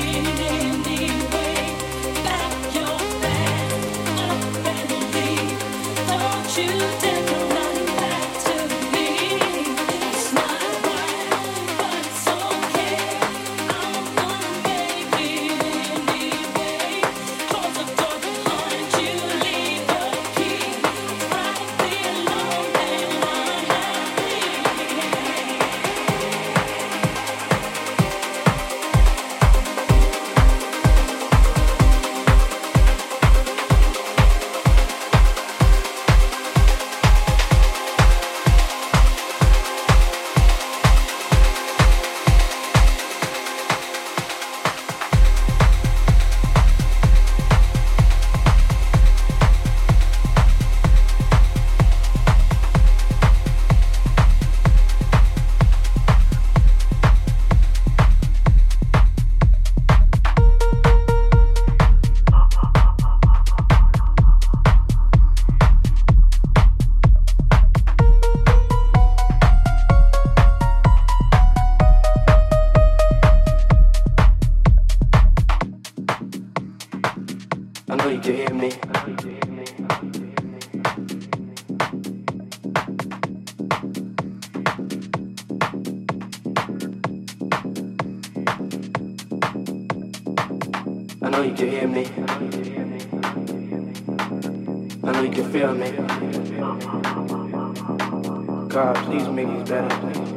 see. know you can hear me. I know you can feel me. God, please make me better.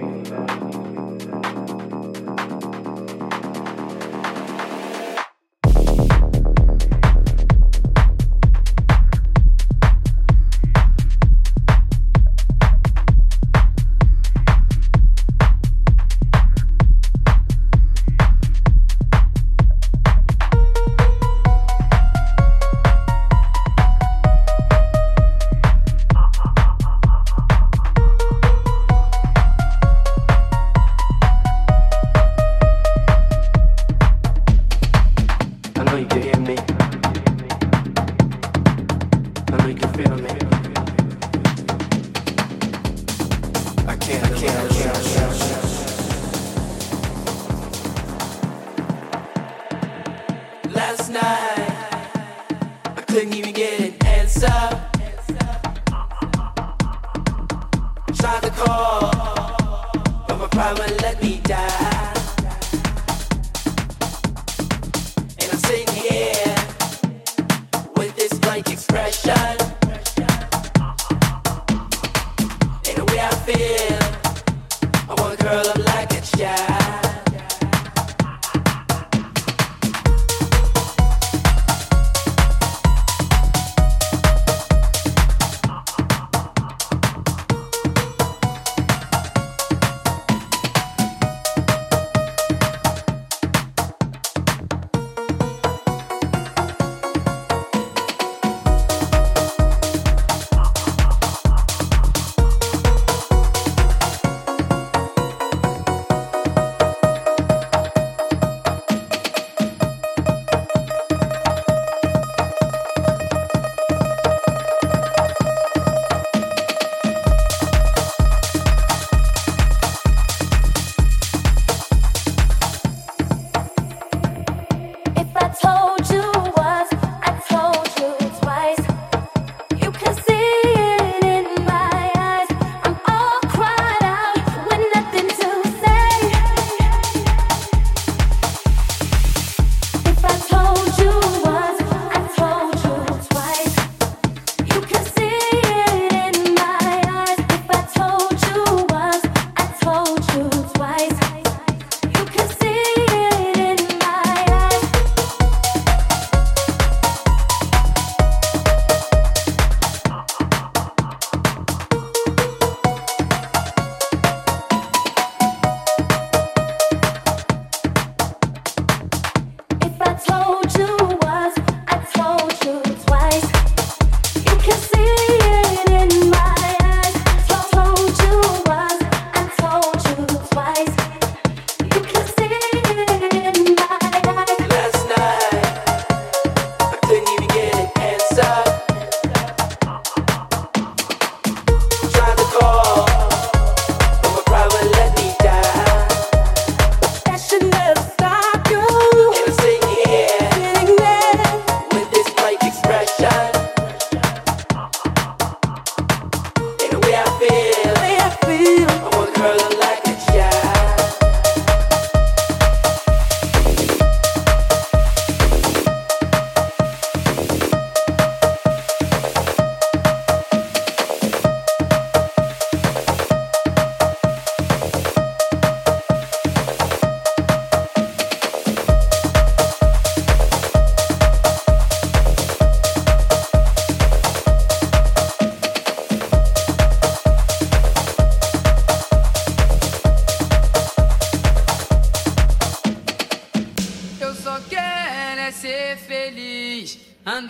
shine.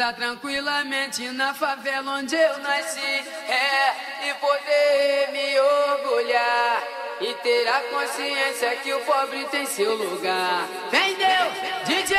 Andar tranquilamente na favela onde eu nasci, é, e poder me orgulhar. E ter a consciência que o pobre tem seu lugar. Vem Deus, DJ!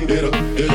you get a